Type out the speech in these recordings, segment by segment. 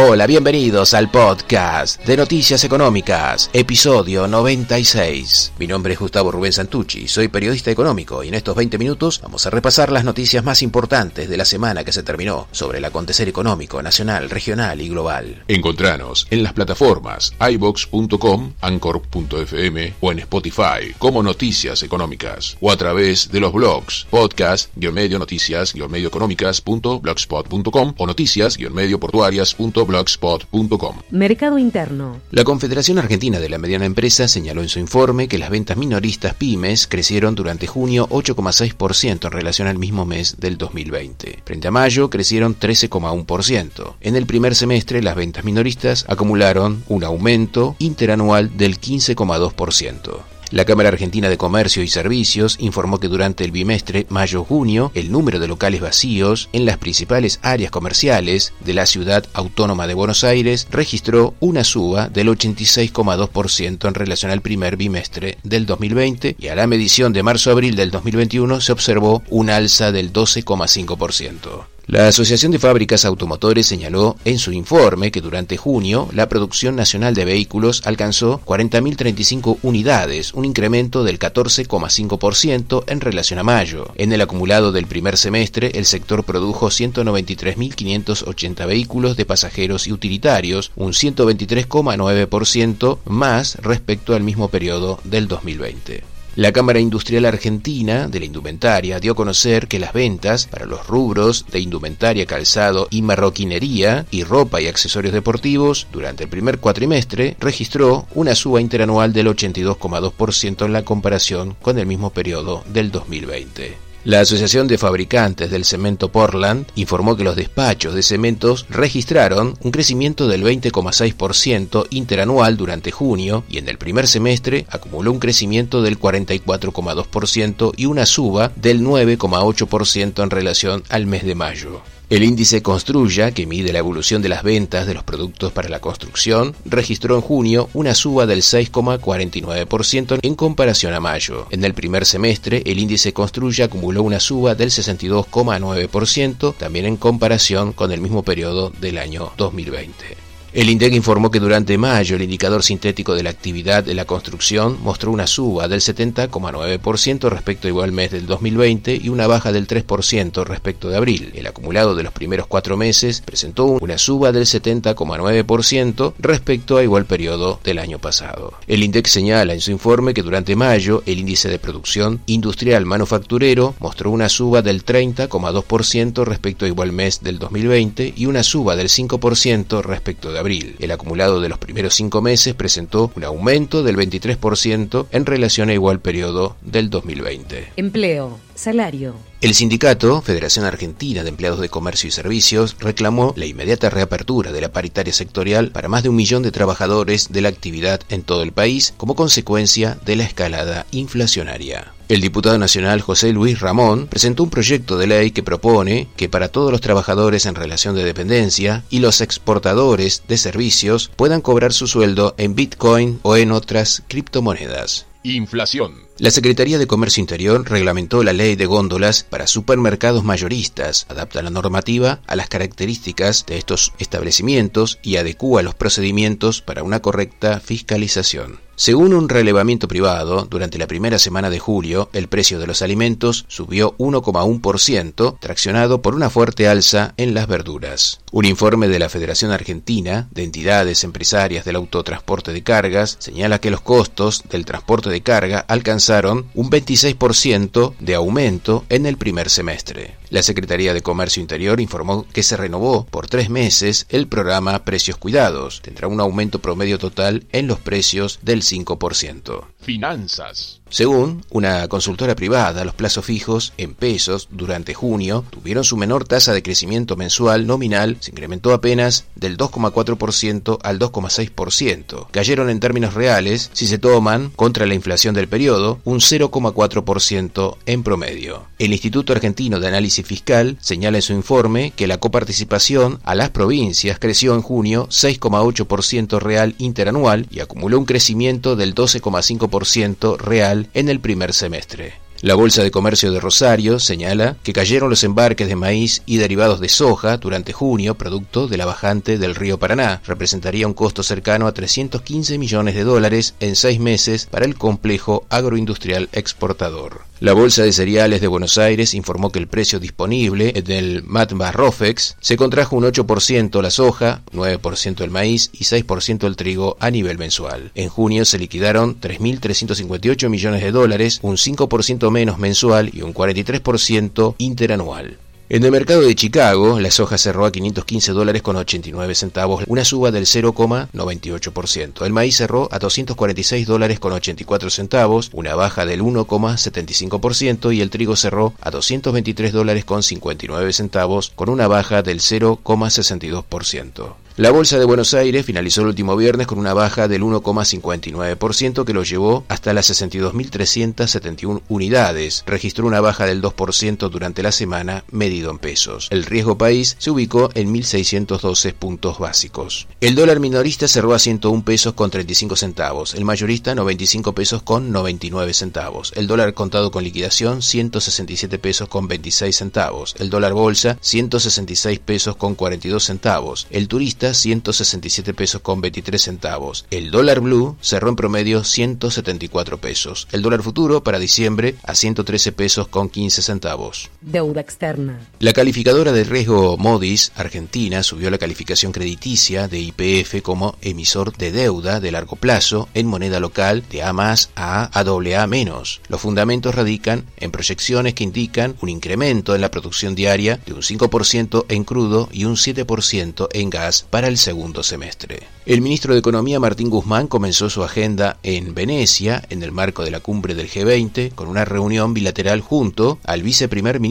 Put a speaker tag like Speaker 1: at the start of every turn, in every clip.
Speaker 1: Hola, bienvenidos al podcast de Noticias Económicas, episodio 96. Mi nombre es Gustavo Rubén Santucci, soy periodista económico y en estos 20 minutos vamos a repasar las noticias más importantes de la semana que se terminó sobre el acontecer económico nacional, regional y global.
Speaker 2: Encontranos en las plataformas ibox.com, anchor.fm o en Spotify como Noticias Económicas o a través de los blogs podcast-medio noticias-medioeconómicas.blogspot.com o noticias-medioportuarias.com blogspot.com.
Speaker 3: Mercado Interno.
Speaker 1: La Confederación Argentina de la Mediana Empresa señaló en su informe que las ventas minoristas pymes crecieron durante junio 8,6% en relación al mismo mes del 2020. Frente a mayo crecieron 13,1%. En el primer semestre las ventas minoristas acumularon un aumento interanual del 15,2%. La Cámara Argentina de Comercio y Servicios informó que durante el bimestre mayo-junio el número de locales vacíos en las principales áreas comerciales de la ciudad autónoma de Buenos Aires registró una suba del 86,2% en relación al primer bimestre del 2020 y a la medición de marzo-abril del 2021 se observó un alza del 12,5%. La Asociación de Fábricas Automotores señaló en su informe que durante junio la producción nacional de vehículos alcanzó 40.035 unidades, un incremento del 14,5% en relación a mayo. En el acumulado del primer semestre, el sector produjo 193.580 vehículos de pasajeros y utilitarios, un 123,9% más respecto al mismo periodo del 2020. La Cámara Industrial Argentina de la Indumentaria dio a conocer que las ventas para los rubros de indumentaria, calzado y marroquinería y ropa y accesorios deportivos durante el primer cuatrimestre registró una suba interanual del 82,2% en la comparación con el mismo periodo del 2020. La Asociación de Fabricantes del Cemento Portland informó que los despachos de cementos registraron un crecimiento del 20,6% interanual durante junio y en el primer semestre acumuló un crecimiento del 44,2% y una suba del 9,8% en relación al mes de mayo. El índice Construya, que mide la evolución de las ventas de los productos para la construcción, registró en junio una suba del 6,49% en comparación a mayo. En el primer semestre, el índice Construya acumuló una suba del 62,9%, también en comparación con el mismo periodo del año 2020. El INDEC informó que durante mayo el indicador sintético de la actividad de la construcción mostró una suba del 70,9% respecto igual mes del 2020 y una baja del 3% respecto de abril. El acumulado de los primeros cuatro meses presentó una suba del 70,9% respecto a igual periodo del año pasado. El INDEC señala en su informe que durante mayo el índice de producción industrial manufacturero mostró una suba del 30,2% respecto a igual mes del 2020 y una suba del 5% respecto de El acumulado de los primeros cinco meses presentó un aumento del 23% en relación a igual periodo del 2020.
Speaker 3: Empleo, salario.
Speaker 1: El sindicato, Federación Argentina de Empleados de Comercio y Servicios, reclamó la inmediata reapertura de la paritaria sectorial para más de un millón de trabajadores de la actividad en todo el país como consecuencia de la escalada inflacionaria. El diputado nacional José Luis Ramón presentó un proyecto de ley que propone que para todos los trabajadores en relación de dependencia y los exportadores de servicios puedan cobrar su sueldo en Bitcoin o en otras criptomonedas.
Speaker 2: Inflación.
Speaker 1: La Secretaría de Comercio Interior reglamentó la ley de góndolas para supermercados mayoristas, adapta la normativa a las características de estos establecimientos y adecúa los procedimientos para una correcta fiscalización. Según un relevamiento privado, durante la primera semana de julio, el precio de los alimentos subió 1,1%, traccionado por una fuerte alza en las verduras. Un informe de la Federación Argentina de Entidades Empresarias del Autotransporte de Cargas señala que los costos del transporte de carga alcanzaron un 26% de aumento en el primer semestre. La Secretaría de Comercio Interior informó que se renovó por tres meses el programa Precios Cuidados. Tendrá un aumento promedio total en los precios del 5%.
Speaker 2: Finanzas.
Speaker 1: Según una consultora privada, los plazos fijos en pesos durante junio tuvieron su menor tasa de crecimiento mensual nominal, se incrementó apenas del 2,4% al 2,6%. Cayeron en términos reales, si se toman contra la inflación del periodo, un 0,4% en promedio. El Instituto Argentino de Análisis Fiscal señala en su informe que la coparticipación a las provincias creció en junio 6,8% real interanual y acumuló un crecimiento del 12,5% real en el primer semestre. La Bolsa de Comercio de Rosario señala que cayeron los embarques de maíz y derivados de soja durante junio, producto de la bajante del río Paraná. Representaría un costo cercano a 315 millones de dólares en seis meses para el complejo agroindustrial exportador. La Bolsa de Cereales de Buenos Aires informó que el precio disponible del Matba Rofex se contrajo un 8% la soja, 9% el maíz y 6% el trigo a nivel mensual. En junio se liquidaron 3.358 millones de dólares, un 5% menos mensual y un 43% interanual. En el mercado de Chicago, la soja cerró a 515 dólares con 89 centavos, una suba del 0,98%. El maíz cerró a 246 dólares con 84 centavos, una baja del 1,75% y el trigo cerró a 223 dólares con 59 centavos, con una baja del 0,62%. La Bolsa de Buenos Aires finalizó el último viernes con una baja del 1,59% que lo llevó hasta las 62.371 unidades. Registró una baja del 2% durante la semana medido en pesos. El riesgo país se ubicó en 1.612 puntos básicos. El dólar minorista cerró a 101 pesos con 35 centavos. El mayorista 95 pesos con 99 centavos. El dólar contado con liquidación 167 pesos con 26 centavos. El dólar bolsa 166 pesos con 42 centavos. El turista 167 pesos con 23 centavos. El dólar blue cerró en promedio 174 pesos. El dólar futuro para diciembre a 113 pesos con 15 centavos.
Speaker 3: Deuda externa.
Speaker 1: La calificadora de riesgo Modis Argentina subió la calificación crediticia de IPF como emisor de deuda de largo plazo en moneda local de A más a AA menos. Los fundamentos radican en proyecciones que indican un incremento en la producción diaria de un 5% en crudo y un 7% en gas para el segundo semestre. El ministro de Economía Martín Guzmán comenzó su agenda en Venecia en el marco de la cumbre del G20 con una reunión bilateral junto al viceprimer ministro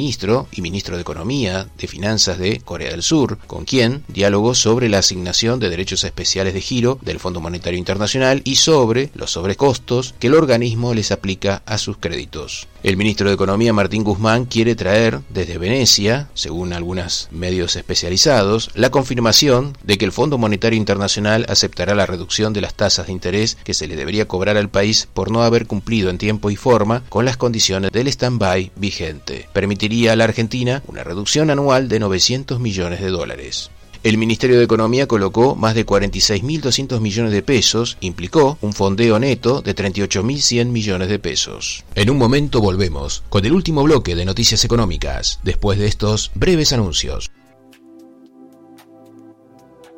Speaker 1: y ministro de Economía de Finanzas de Corea del Sur, con quien dialogó sobre la asignación de derechos especiales de giro del Fondo Monetario Internacional y sobre los sobrecostos que el organismo les aplica a sus créditos. El ministro de Economía Martín Guzmán quiere traer desde Venecia, según algunos medios especializados, la confirmación de que el Fondo Monetario Internacional aceptará la reducción de las tasas de interés que se le debería cobrar al país por no haber cumplido en tiempo y forma con las condiciones del stand-by vigente. A la Argentina una reducción anual de 900 millones de dólares. El Ministerio de Economía colocó más de 46.200 millones de pesos, implicó un fondeo neto de 38.100 millones de pesos. En un momento volvemos con el último bloque de noticias económicas, después de estos breves anuncios.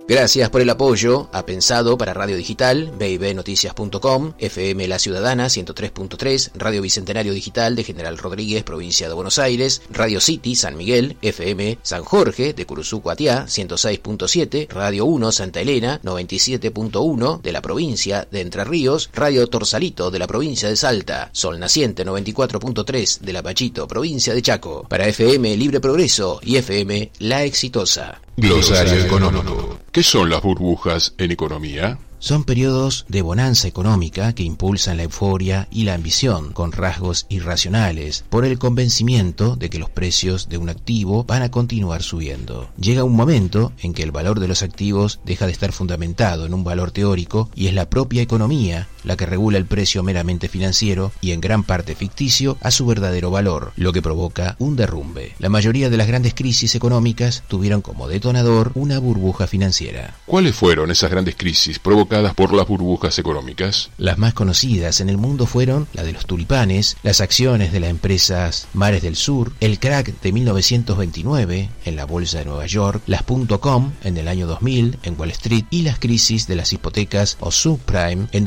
Speaker 1: Gracias por el apoyo a Pensado para Radio Digital, bibnoticias.com, FM La Ciudadana 103.3, Radio Bicentenario Digital de General Rodríguez, provincia de Buenos Aires, Radio City San Miguel, FM San Jorge de Curuzú Cuatiá 106.7, Radio 1 Santa Elena 97.1 de la provincia de Entre Ríos, Radio Torsalito de la provincia de Salta, Sol Naciente 94.3 de La Pachito, provincia de Chaco, para FM Libre Progreso y FM La Exitosa.
Speaker 2: Glosario económico. ¿Qué son las burbujas en economía?
Speaker 1: Son periodos de bonanza económica que impulsan la euforia y la ambición, con rasgos irracionales, por el convencimiento de que los precios de un activo van a continuar subiendo. Llega un momento en que el valor de los activos deja de estar fundamentado en un valor teórico y es la propia economía la que regula el precio meramente financiero y en gran parte ficticio a su verdadero valor, lo que provoca un derrumbe. La mayoría de las grandes crisis económicas tuvieron como detonador una burbuja financiera.
Speaker 2: ¿Cuáles fueron esas grandes crisis provocadas por las burbujas económicas?
Speaker 1: Las más conocidas en el mundo fueron la de los tulipanes, las acciones de las empresas Mares del Sur, el crack de 1929 en la Bolsa de Nueva York, las .com en el año 2000 en Wall Street y las crisis de las hipotecas o subprime en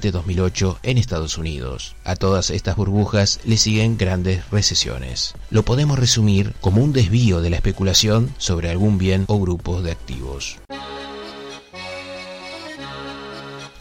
Speaker 1: 2007-2008 en Estados Unidos. A todas estas burbujas le siguen grandes recesiones. Lo podemos resumir como un desvío de la especulación sobre algún bien o grupos de activos.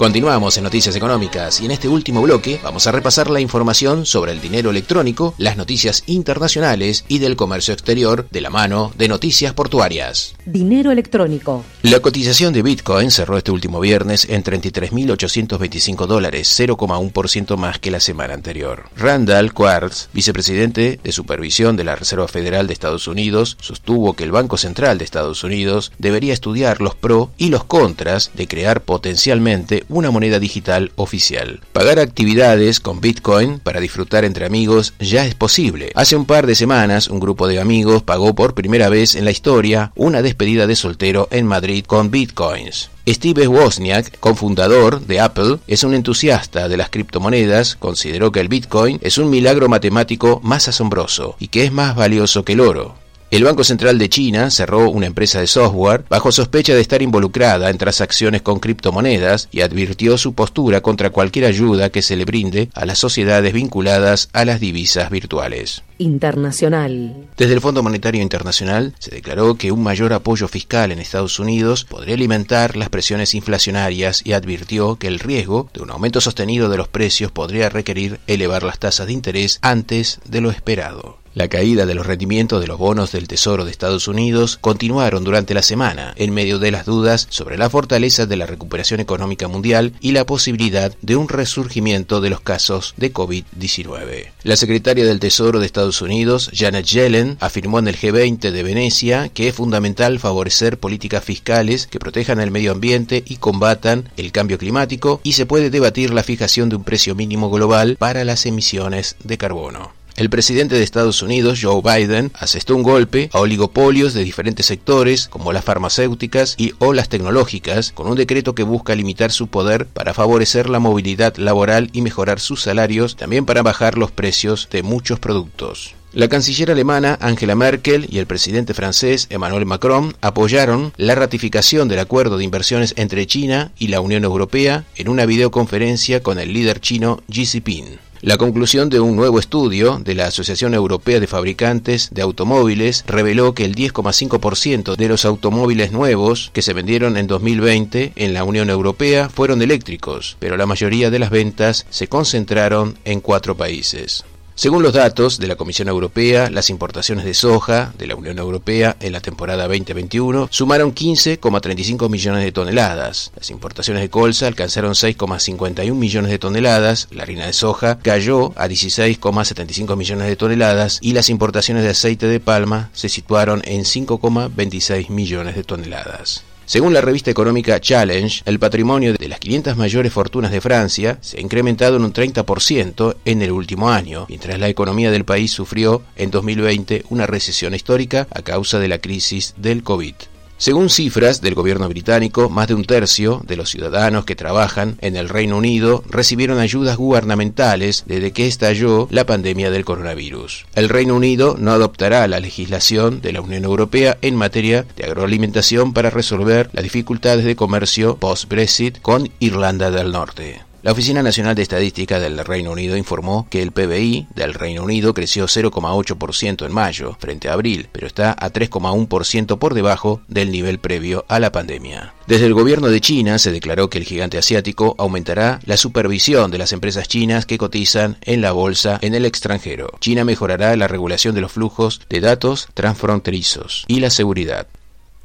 Speaker 1: Continuamos en Noticias Económicas y en este último bloque vamos a repasar la información sobre el dinero electrónico, las noticias internacionales y del comercio exterior de la mano de Noticias Portuarias.
Speaker 3: Dinero electrónico.
Speaker 1: La cotización de Bitcoin cerró este último viernes en 33.825 dólares, 0,1% más que la semana anterior. Randall Quartz, vicepresidente de supervisión de la Reserva Federal de Estados Unidos, sostuvo que el Banco Central de Estados Unidos debería estudiar los pro y los contras de crear potencialmente una moneda digital oficial. Pagar actividades con Bitcoin para disfrutar entre amigos ya es posible. Hace un par de semanas, un grupo de amigos pagó por primera vez en la historia una despedida de soltero en Madrid con Bitcoins. Steve Wozniak, cofundador de Apple, es un entusiasta de las criptomonedas, consideró que el Bitcoin es un milagro matemático más asombroso y que es más valioso que el oro. El Banco Central de China cerró una empresa de software bajo sospecha de estar involucrada en transacciones con criptomonedas y advirtió su postura contra cualquier ayuda que se le brinde a las sociedades vinculadas a las divisas virtuales.
Speaker 3: Internacional.
Speaker 1: Desde el Fondo Monetario Internacional se declaró que un mayor apoyo fiscal en Estados Unidos podría alimentar las presiones inflacionarias y advirtió que el riesgo de un aumento sostenido de los precios podría requerir elevar las tasas de interés antes de lo esperado. La caída de los rendimientos de los bonos del Tesoro de Estados Unidos continuaron durante la semana, en medio de las dudas sobre la fortaleza de la recuperación económica mundial y la posibilidad de un resurgimiento de los casos de COVID-19. La secretaria del Tesoro de Estados Unidos, Janet Yellen, afirmó en el G20 de Venecia que es fundamental favorecer políticas fiscales que protejan el medio ambiente y combatan el cambio climático y se puede debatir la fijación de un precio mínimo global para las emisiones de carbono. El presidente de Estados Unidos, Joe Biden, asestó un golpe a oligopolios de diferentes sectores, como las farmacéuticas y o las tecnológicas, con un decreto que busca limitar su poder para favorecer la movilidad laboral y mejorar sus salarios, también para bajar los precios de muchos productos. La canciller alemana Angela Merkel y el presidente francés Emmanuel Macron apoyaron la ratificación del acuerdo de inversiones entre China y la Unión Europea en una videoconferencia con el líder chino Xi Jinping. La conclusión de un nuevo estudio de la Asociación Europea de Fabricantes de Automóviles reveló que el 10,5% de los automóviles nuevos que se vendieron en 2020 en la Unión Europea fueron eléctricos, pero la mayoría de las ventas se concentraron en cuatro países. Según los datos de la Comisión Europea, las importaciones de soja de la Unión Europea en la temporada 2021 sumaron 15,35 millones de toneladas. Las importaciones de colza alcanzaron 6,51 millones de toneladas, la harina de soja cayó a 16,75 millones de toneladas y las importaciones de aceite de palma se situaron en 5,26 millones de toneladas. Según la revista económica Challenge, el patrimonio de las 500 mayores fortunas de Francia se ha incrementado en un 30% en el último año, mientras la economía del país sufrió en 2020 una recesión histórica a causa de la crisis del COVID. Según cifras del gobierno británico, más de un tercio de los ciudadanos que trabajan en el Reino Unido recibieron ayudas gubernamentales desde que estalló la pandemia del coronavirus. El Reino Unido no adoptará la legislación de la Unión Europea en materia de agroalimentación para resolver las dificultades de comercio post-Brexit con Irlanda del Norte. La Oficina Nacional de Estadística del Reino Unido informó que el PBI del Reino Unido creció 0,8% en mayo frente a abril, pero está a 3,1% por debajo del nivel previo a la pandemia. Desde el gobierno de China se declaró que el gigante asiático aumentará la supervisión de las empresas chinas que cotizan en la bolsa en el extranjero. China mejorará la regulación de los flujos de datos transfronterizos y la seguridad.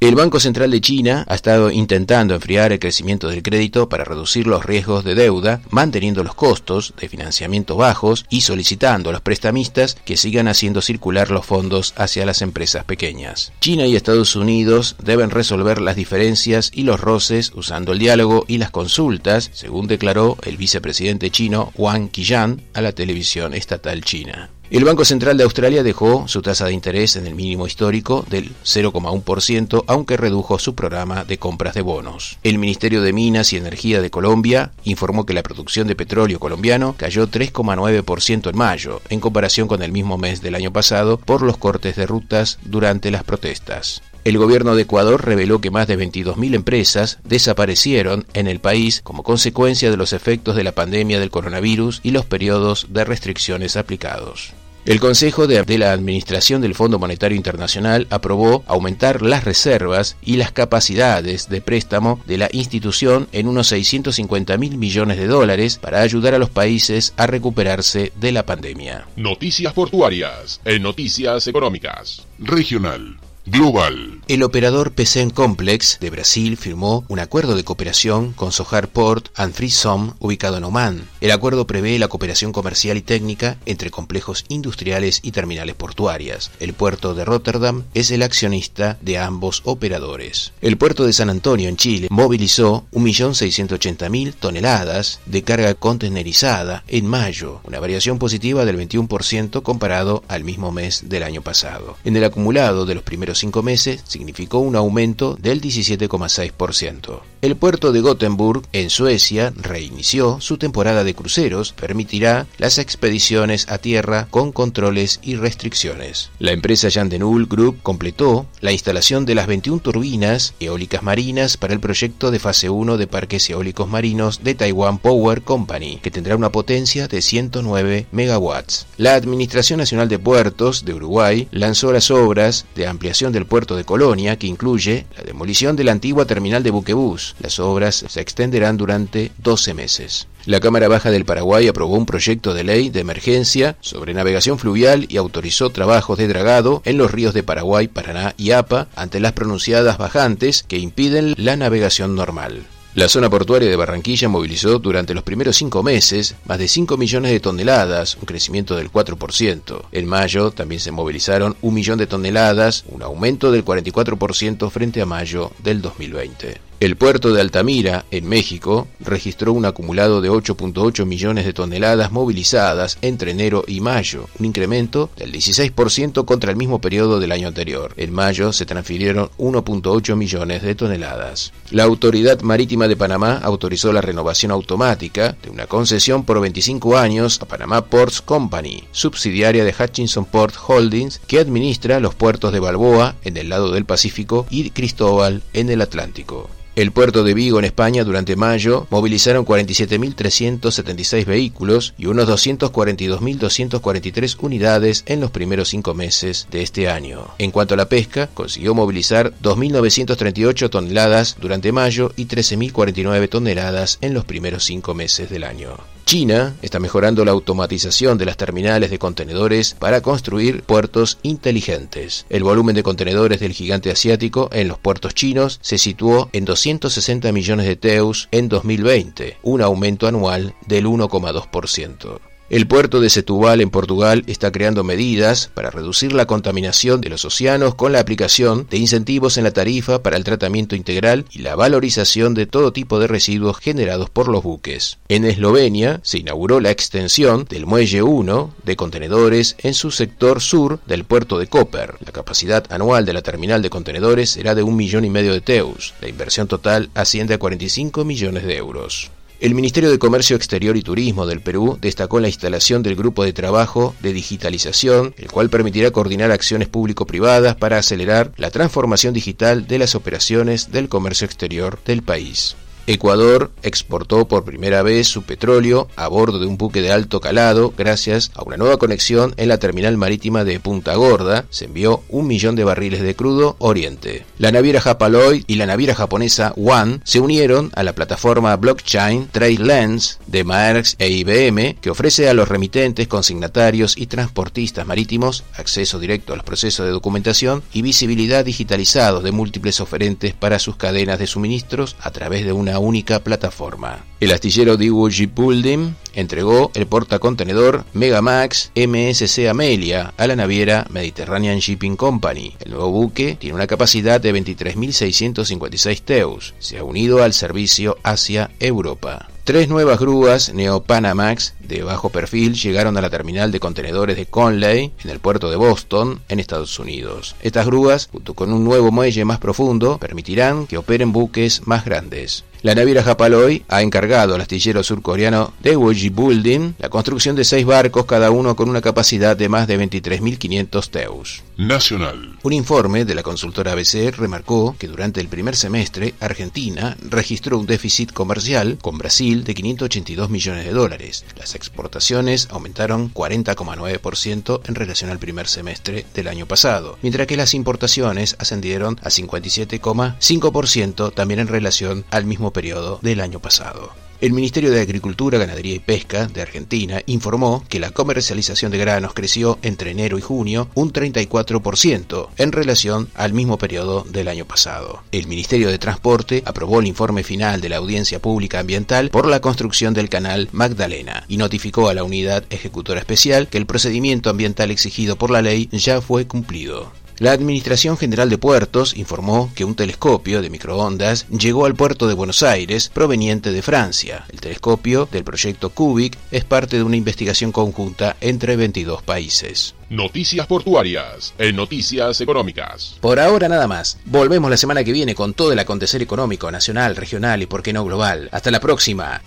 Speaker 1: El Banco Central de China ha estado intentando enfriar el crecimiento del crédito para reducir los riesgos de deuda, manteniendo los costos de financiamiento bajos y solicitando a los prestamistas que sigan haciendo circular los fondos hacia las empresas pequeñas. China y Estados Unidos deben resolver las diferencias y los roces usando el diálogo y las consultas, según declaró el vicepresidente chino Wang Qiyan a la televisión estatal china. El Banco Central de Australia dejó su tasa de interés en el mínimo histórico del 0,1%, aunque redujo su programa de compras de bonos. El Ministerio de Minas y Energía de Colombia informó que la producción de petróleo colombiano cayó 3,9% en mayo, en comparación con el mismo mes del año pasado, por los cortes de rutas durante las protestas. El gobierno de Ecuador reveló que más de 22.000 empresas desaparecieron en el país como consecuencia de los efectos de la pandemia del coronavirus y los periodos de restricciones aplicados. El Consejo de, la Administración del Fondo Monetario Internacional aprobó aumentar las reservas y las capacidades de préstamo de la institución en unos 650 mil millones de dólares para ayudar a los países a recuperarse de la pandemia.
Speaker 2: Noticias portuarias en Noticias Económicas. Regional. Global.
Speaker 1: El operador PCN Complex de Brasil firmó un acuerdo de cooperación con Sohar Port and Free ubicado en Oman. El acuerdo prevé la cooperación comercial y técnica entre complejos industriales y terminales portuarias. El puerto de Rotterdam es el accionista de ambos operadores. El puerto de San Antonio en Chile movilizó 1.680.000 toneladas de carga contenerizada en mayo, una variación positiva del 21% comparado al mismo mes del año pasado. En el acumulado de los primeros cinco meses, significó un aumento del 17,6%. El puerto de Gothenburg, en Suecia, reinició su temporada de cruceros, permitirá las expediciones a tierra con controles y restricciones. La empresa Yandenul Group completó la instalación de las 21 turbinas eólicas marinas para el proyecto de fase 1 de parques eólicos marinos de Taiwan Power Company, que tendrá una potencia de 109 megawatts. La Administración Nacional de Puertos de Uruguay lanzó las obras de ampliación del puerto de Colombia que incluye la demolición de la antigua terminal de buquebús. Las obras se extenderán durante 12 meses. La Cámara Baja del Paraguay aprobó un proyecto de ley de emergencia sobre navegación fluvial y autorizó trabajos de dragado en los ríos de Paraguay, Paraná y APA ante las pronunciadas bajantes que impiden la navegación normal. La zona portuaria de Barranquilla movilizó durante los primeros cinco meses más de 5 millones de toneladas, un crecimiento del 4%. En mayo también se movilizaron un millón de toneladas, un aumento del 44% frente a mayo del 2020. El puerto de Altamira, en México, registró un acumulado de 8.8 millones de toneladas movilizadas entre enero y mayo, un incremento del 16% contra el mismo periodo del año anterior. En mayo se transfirieron 1.8 millones de toneladas. La Autoridad Marítima de Panamá autorizó la renovación automática de una concesión por 25 años a Panamá Ports Company, subsidiaria de Hutchinson Port Holdings, que administra los puertos de Balboa en el lado del Pacífico y Cristóbal en el Atlántico. El puerto de Vigo en España durante mayo movilizaron 47.376 vehículos y unos 242.243 unidades en los primeros cinco meses de este año. En cuanto a la pesca, consiguió movilizar 2.938 toneladas durante mayo y 13.049 toneladas en los primeros cinco meses del año. China está mejorando la automatización de las terminales de contenedores para construir puertos inteligentes. El volumen de contenedores del gigante asiático en los puertos chinos se situó en 260 millones de teus en 2020, un aumento anual del 1,2%. El puerto de Setúbal en Portugal está creando medidas para reducir la contaminación de los océanos con la aplicación de incentivos en la tarifa para el tratamiento integral y la valorización de todo tipo de residuos generados por los buques. En Eslovenia se inauguró la extensión del muelle 1 de contenedores en su sector sur del puerto de Koper. La capacidad anual de la terminal de contenedores será de un millón y medio de teus. La inversión total asciende a 45 millones de euros. El Ministerio de Comercio Exterior y Turismo del Perú destacó la instalación del grupo de trabajo de digitalización, el cual permitirá coordinar acciones público-privadas para acelerar la transformación digital de las operaciones del comercio exterior del país. Ecuador exportó por primera vez su petróleo a bordo de un buque de alto calado gracias a una nueva conexión en la terminal marítima de Punta Gorda. Se envió un millón de barriles de crudo Oriente. La naviera Japaloy y la naviera japonesa One se unieron a la plataforma blockchain TradeLens de Maersk e IBM que ofrece a los remitentes, consignatarios y transportistas marítimos acceso directo a los procesos de documentación y visibilidad digitalizados de múltiples oferentes para sus cadenas de suministros a través de una única plataforma. El astillero Diwoji Puldim entregó el portacontenedor Megamax MSC Amelia a la naviera Mediterranean Shipping Company. El nuevo buque tiene una capacidad de 23.656 teus. Se ha unido al servicio Asia-Europa. Tres nuevas grúas Neopanamax de bajo perfil llegaron a la terminal de contenedores de Conley en el puerto de Boston, en Estados Unidos. Estas grúas, junto con un nuevo muelle más profundo, permitirán que operen buques más grandes. La naviera Japaloy ha encargado al astillero surcoreano Daewoo Building la construcción de seis barcos, cada uno con una capacidad de más de 23.500 teus.
Speaker 2: Nacional.
Speaker 1: Un informe de la consultora ABC remarcó que durante el primer semestre Argentina registró un déficit comercial con Brasil de 582 millones de dólares. Las exportaciones aumentaron 40,9% en relación al primer semestre del año pasado, mientras que las importaciones ascendieron a 57,5% también en relación al mismo periodo del año pasado. El Ministerio de Agricultura, Ganadería y Pesca de Argentina informó que la comercialización de granos creció entre enero y junio un 34% en relación al mismo periodo del año pasado. El Ministerio de Transporte aprobó el informe final de la audiencia pública ambiental por la construcción del canal Magdalena y notificó a la unidad ejecutora especial que el procedimiento ambiental exigido por la ley ya fue cumplido. La Administración General de Puertos informó que un telescopio de microondas llegó al puerto de Buenos Aires proveniente de Francia. El telescopio del proyecto Cubic es parte de una investigación conjunta entre 22 países.
Speaker 2: Noticias portuarias en Noticias Económicas.
Speaker 1: Por ahora nada más. Volvemos la semana que viene con todo el acontecer económico nacional, regional y por qué no global. Hasta la próxima.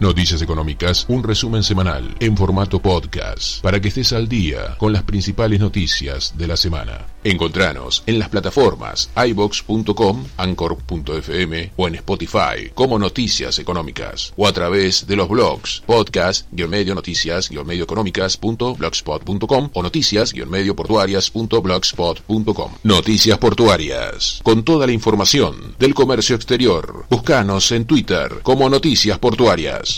Speaker 2: Noticias Económicas, un resumen semanal en formato podcast para que estés al día con las principales noticias de la semana. Encontranos en las plataformas ibox.com, anchor.fm o en Spotify como Noticias Económicas o a través de los blogs podcast-medio noticias-medio económicas.blogspot.com o noticias-medio portuarias.blogspot.com. Noticias Portuarias, con toda la información del comercio exterior. Búscanos en Twitter como Noticias Portuarias.